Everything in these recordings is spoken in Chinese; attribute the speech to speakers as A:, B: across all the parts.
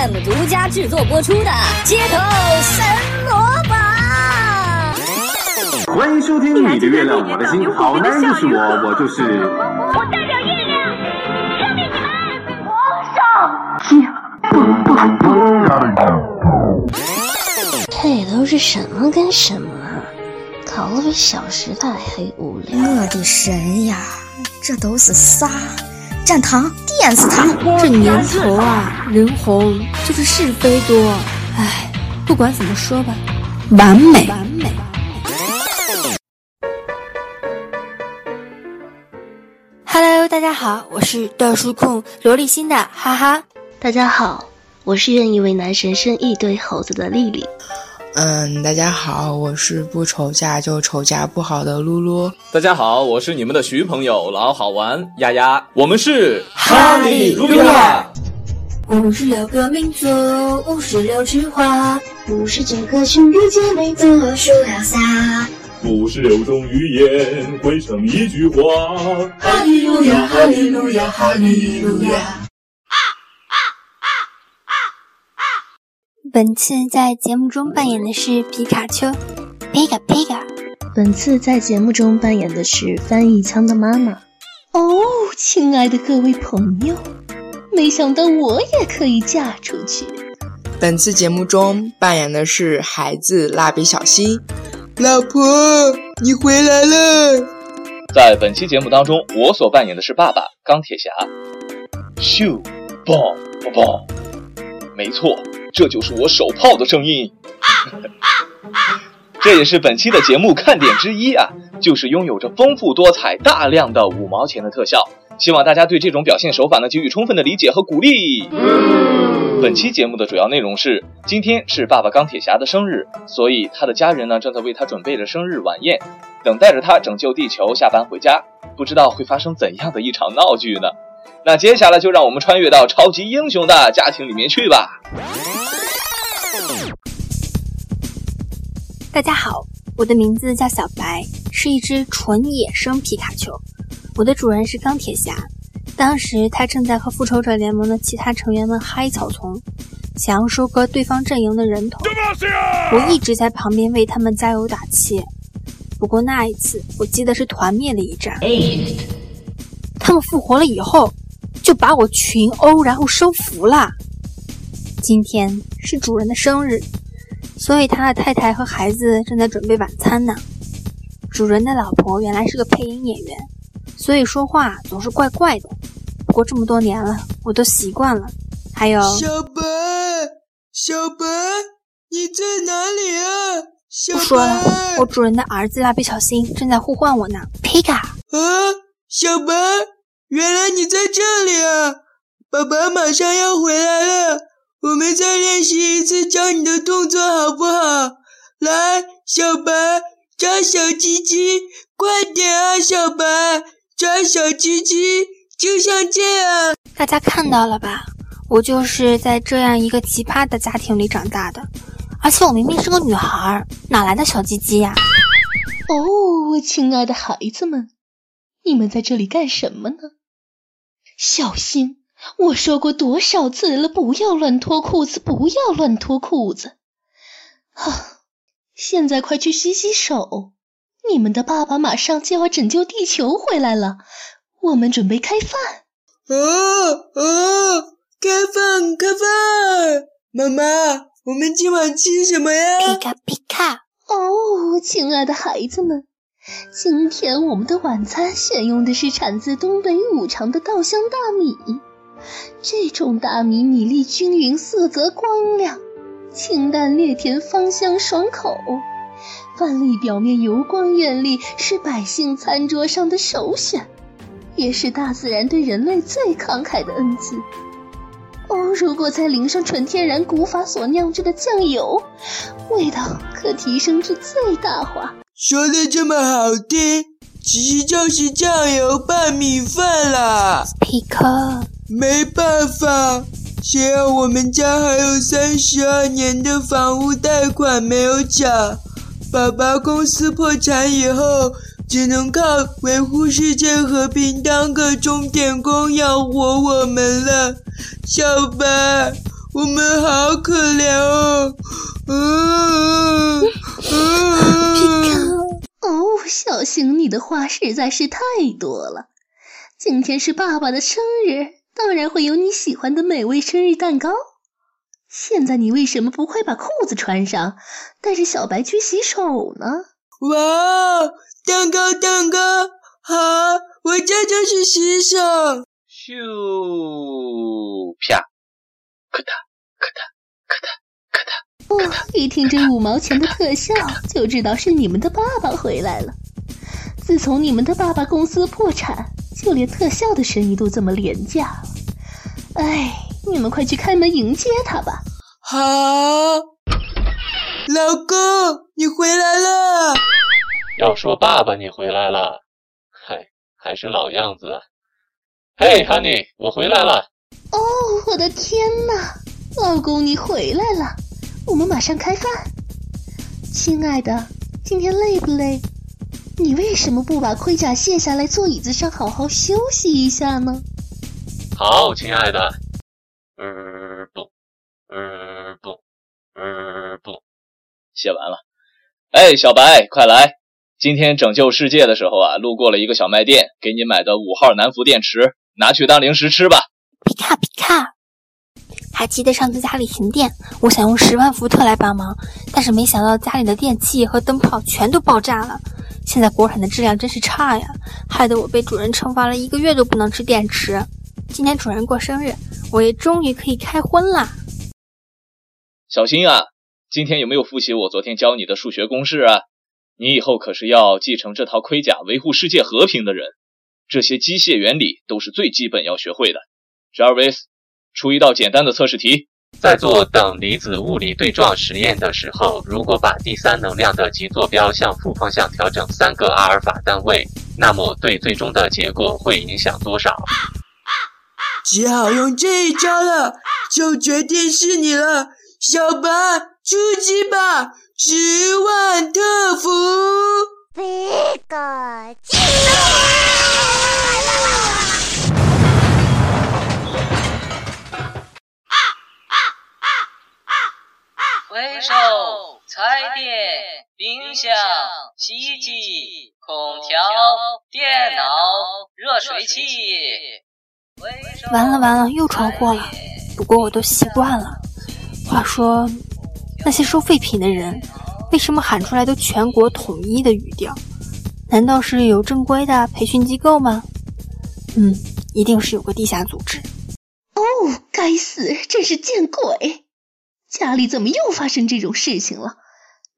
A: FM 独家制作播出的《街头神魔法》。
B: 欢迎收听《你的月亮我的心》，好男人就是我，我就是。
C: 我代表月亮，消灭你们！皇上，
D: 这里都是什么跟什么啊？搞得比《小时代》还无聊。
E: 我的神呀，这都是啥？站堂，电死他！
F: 这年头啊，人红就是是非多。唉，不管怎么说吧，完美，完美。Hello，大家好，我是段数控萝莉心的哈哈。
D: 大家好，我是愿意为男神生一堆猴子的丽丽。
G: 嗯，大家好，我是不愁嫁就愁嫁不好的露露。
H: 大家好，我是你们的徐朋友老好玩丫丫。我们是
I: 哈利路亚。
J: 五十六个民族，五十六枝花，
K: 五十九个兄弟姐妹做树要撒，
L: 五十六种语言汇成一句话。
I: 哈利路亚，哈利路亚，哈利路亚。
F: 本次在节目中扮演的是皮卡丘，皮卡皮卡。
D: 本次在节目中扮演的是翻译腔的妈妈。
M: 哦，亲爱的各位朋友，没想到我也可以嫁出去。
G: 本次节目中扮演的是孩子蜡笔小新。老婆，你回来了。
H: 在本期节目当中，我所扮演的是爸爸钢铁侠。咻，嘣嘣嘣，没错。这就是我手炮的声音，这也是本期的节目看点之一啊，就是拥有着丰富多彩、大量的五毛钱的特效。希望大家对这种表现手法呢给予充分的理解和鼓励。本期节目的主要内容是，今天是爸爸钢铁侠的生日，所以他的家人呢正在为他准备着生日晚宴，等待着他拯救地球下班回家。不知道会发生怎样的一场闹剧呢？那接下来就让我们穿越到超级英雄的家庭里面去吧。
F: 大家好，我的名字叫小白，是一只纯野生皮卡丘。我的主人是钢铁侠，当时他正在和复仇者联盟的其他成员们嗨草丛，想要收割对方阵营的人头。我一直在旁边为他们加油打气。不过那一次，我记得是团灭了一战。他们复活了以后，就把我群殴，然后收服了。今天是主人的生日。所以他的太太和孩子正在准备晚餐呢。主人的老婆原来是个配音演员，所以说话总是怪怪的。不过这么多年了，我都习惯了。还有
G: 小白，小白，你在哪里啊？
F: 不说了，我主人的儿子蜡笔小新正在呼唤我呢。皮卡
G: 啊，小白，原来你在这里啊！爸爸马上要回来了。我们再练习一次教你的动作好不好？来，小白抓小鸡鸡，快点啊，小白抓小鸡鸡，就像这样。
F: 大家看到了吧？我就是在这样一个奇葩的家庭里长大的，而且我明明是个女孩，哪来的小鸡鸡呀？
M: 哦，亲爱的孩子们，你们在这里干什么呢？小心！我说过多少次了，不要乱脱裤子，不要乱脱裤子。啊，现在快去洗洗手，你们的爸爸马上就要拯救地球回来了，我们准备开饭。
G: 哦哦，开饭开饭！妈妈，我们今晚吃什么呀？
F: 皮卡皮卡。
M: 哦，亲爱的孩子们，今天我们的晚餐选用的是产自东北五常的稻香大米。这种大米米粒均匀，色泽光亮，清淡略甜，芳香爽口。饭粒表面油光艳丽，是百姓餐桌上的首选，也是大自然对人类最慷慨的恩赐。哦，如果再淋上纯天然古法所酿制的酱油，味道可提升至最大化。
G: 说的这么好听，其实就是酱油拌米饭啦。
F: 皮克。
G: 没办法，谁让我们家还有三十二年的房屋贷款没有缴？爸爸公司破产以后，只能靠维护世界和平当个钟点工养活我们了。小白，我们好可怜哦。嗯
M: 嗯。哦，小星，你的话实在是太多了。今天是爸爸的生日，当然会有你喜欢的美味生日蛋糕。现在你为什么不快把裤子穿上，带着小白去洗手呢？
G: 哇，蛋糕蛋糕，好，我这就去洗手。
H: 咻啪，咔嗒咔嗒咔嗒咔嗒。
M: 哦，一听这五毛钱的特效，就知道是你们的爸爸回来了。自从你们的爸爸公司破产。就连特效的生意都这么廉价，哎，你们快去开门迎接他吧。
G: 好，老公，你回来了。
N: 要说爸爸你回来了，嗨，还是老样子。嘿，Honey，我回来了。
M: 哦，我的天哪，老公你回来了，我们马上开饭。亲爱的，今天累不累？你为什么不把盔甲卸下来，坐椅子上好好休息一下呢？
N: 好，亲爱的。嗯，不，嗯，不，嗯，不，
H: 写完了。哎，小白，快来！今天拯救世界的时候啊，路过了一个小卖店，给你买的五号南孚电池，拿去当零食吃吧。
F: 皮卡皮卡，还记得上次家里停电，我想用十万伏特来帮忙，但是没想到家里的电器和灯泡全都爆炸了。现在国产的质量真是差呀，害得我被主人惩罚了一个月都不能吃电池。今天主人过生日，我也终于可以开荤啦。
H: 小新啊，今天有没有复习我昨天教你的数学公式啊？你以后可是要继承这套盔甲，维护世界和平的人。这些机械原理都是最基本要学会的。Jarvis，出一道简单的测试题。
N: 在做等离子物理对撞实验的时候，如果把第三能量的极坐标向负方向调整三个阿尔法单位，那么对最终的结果会影响多少？
G: 只好用这一招了，就决定是你了，小白，出击吧！十万特服。这个。
O: 回收彩电、冰箱、洗衣机、空调、电脑、热水器。
F: 完了完了，又闯祸了。不过我都习惯了。话说，那些收废品的人，为什么喊出来都全国统一的语调？难道是有正规的培训机构吗？嗯，一定是有个地下组织。
M: 哦，该死，真是见鬼！家里怎么又发生这种事情了？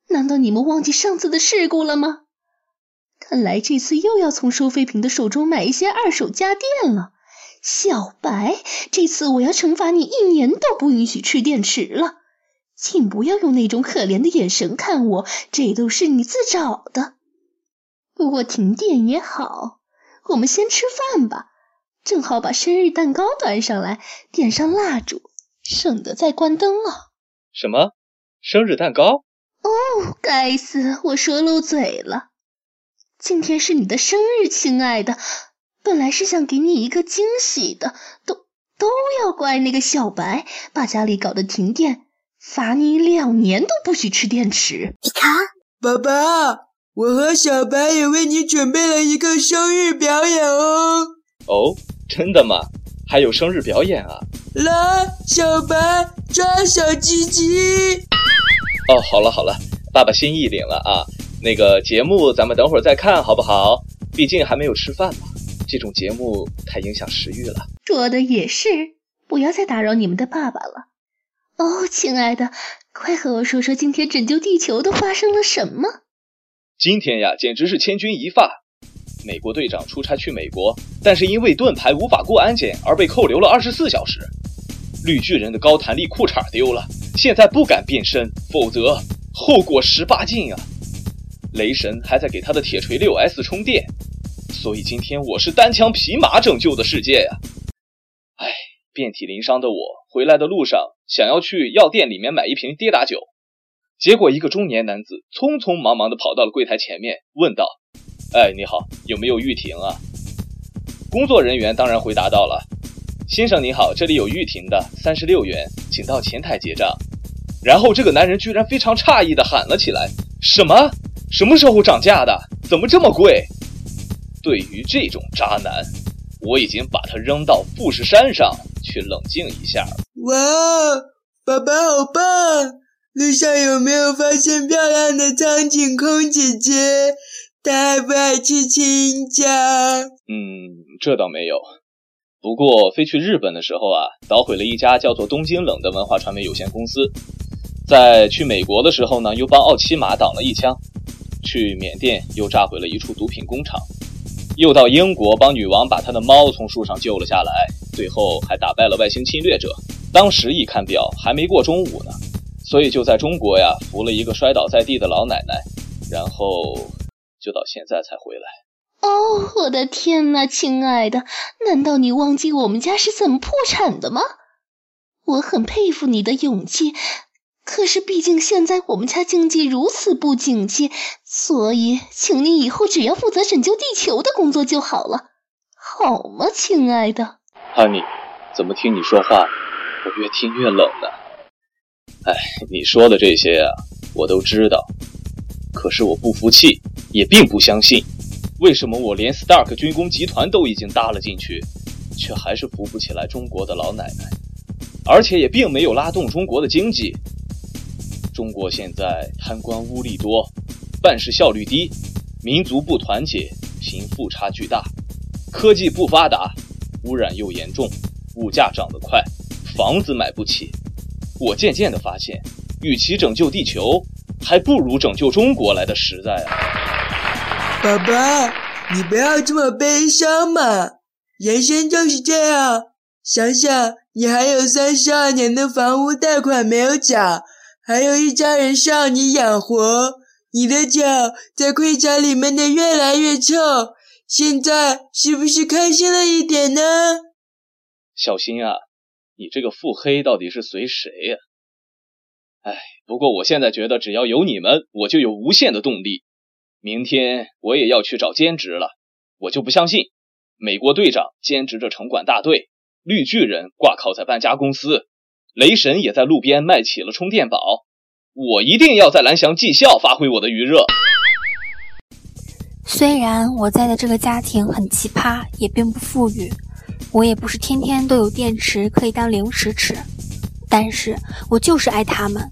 M: 难道你们忘记上次的事故了吗？看来这次又要从收废品的手中买一些二手家电了。小白，这次我要惩罚你一年都不允许吃电池了。请不要用那种可怜的眼神看我，这都是你自找的。不过停电也好，我们先吃饭吧。正好把生日蛋糕端上来，点上蜡烛，省得再关灯了。
H: 什么？生日蛋糕？
M: 哦，该死，我说漏嘴了。今天是你的生日，亲爱的。本来是想给你一个惊喜的，都都要怪那个小白，把家里搞得停电，罚你两年都不许吃电池。
F: 你看，
G: 爸爸，我和小白也为你准备了一个生日表演哦。
H: 哦，真的吗？还有生日表演啊！
G: 来，小白抓小鸡鸡。
H: 哦，好了好了，爸爸心意领了啊。那个节目咱们等会儿再看好不好？毕竟还没有吃饭嘛，这种节目太影响食欲了。
M: 说的也是，不要再打扰你们的爸爸了。哦，亲爱的，快和我说说今天拯救地球都发生了什么？
H: 今天呀，简直是千钧一发。美国队长出差去美国，但是因为盾牌无法过安检而被扣留了二十四小时。绿巨人的高弹力裤衩丢了，现在不敢变身，否则后果十八禁啊！雷神还在给他的铁锤六 S 充电，所以今天我是单枪匹马拯救的世界呀！哎，遍体鳞伤的我回来的路上，想要去药店里面买一瓶跌打酒，结果一个中年男子匆匆忙忙地跑到了柜台前面，问道。哎，你好，有没有玉婷啊？工作人员当然回答到了。先生你好，这里有玉婷的，三十六元，请到前台结账。然后这个男人居然非常诧异的喊了起来：“什么？什么时候涨价的？怎么这么贵？”对于这种渣男，我已经把他扔到富士山上去冷静一下。
G: 哇，爸爸好棒！路上有没有发现漂亮的苍井空姐姐？她爱不爱吃青椒？
H: 嗯，这倒没有。不过飞去日本的时候啊，捣毁了一家叫做东京冷的文化传媒有限公司。在去美国的时候呢，又帮奥奇玛挡了一枪；去缅甸又炸毁了一处毒品工厂；又到英国帮女王把她的猫从树上救了下来，最后还打败了外星侵略者。当时一看表，还没过中午呢，所以就在中国呀扶了一个摔倒在地的老奶奶，然后就到现在才回来。
M: 哦，我的天哪，亲爱的，难道你忘记我们家是怎么破产的吗？我很佩服你的勇气。可是，毕竟现在我们家经济如此不景气，所以，请你以后只要负责拯救地球的工作就好了，好吗，亲爱的
H: ？Honey，怎么听你说话，我越听越冷呢？哎，你说的这些啊，我都知道，可是我不服气，也并不相信，为什么我连 Stark 军工集团都已经搭了进去，却还是扶不起来中国的老奶奶，而且也并没有拉动中国的经济。中国现在贪官污吏多，办事效率低，民族不团结，贫富差距大，科技不发达，污染又严重，物价涨得快，房子买不起。我渐渐地发现，与其拯救地球，还不如拯救中国来的实在啊！
G: 宝宝，你不要这么悲伤嘛，人生就是这样。想想，你还有三十二年的房屋贷款没有缴。还有一家人需要你养活，你的脚在盔甲里面的越来越臭，现在是不是开心了一点呢？
H: 小新啊，你这个腹黑到底是随谁呀？哎，不过我现在觉得只要有你们，我就有无限的动力。明天我也要去找兼职了，我就不相信美国队长兼职着城管大队，绿巨人挂靠在搬家公司。雷神也在路边卖起了充电宝，我一定要在蓝翔技校发挥我的余热。
F: 虽然我在的这个家庭很奇葩，也并不富裕，我也不是天天都有电池可以当零食吃，但是我就是爱他们。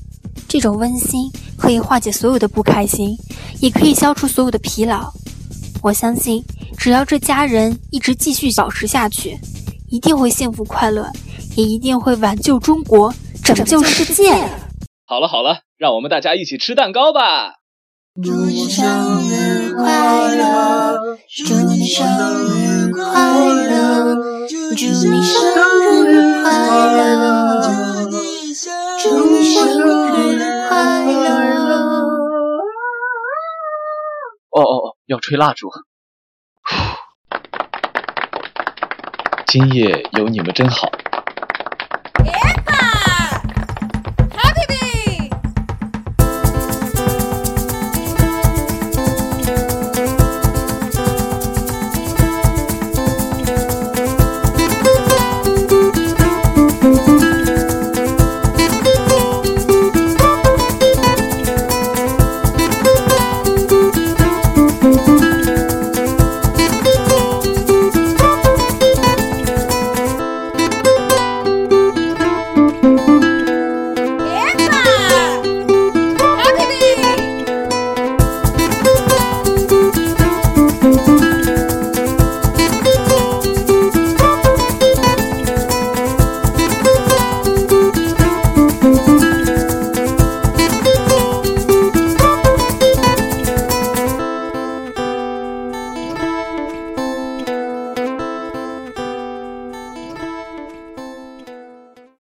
F: 这种温馨可以化解所有的不开心，也可以消除所有的疲劳。我相信，只要这家人一直继续保持下去，一定会幸福快乐。也一定会挽救中国，拯救世界。
H: 好了好了，让我们大家一起吃蛋糕吧！
J: 祝你生日快乐！祝你生日快乐！祝你生日快乐！祝你生日
H: 要吹蜡烛。今夜有你们真好。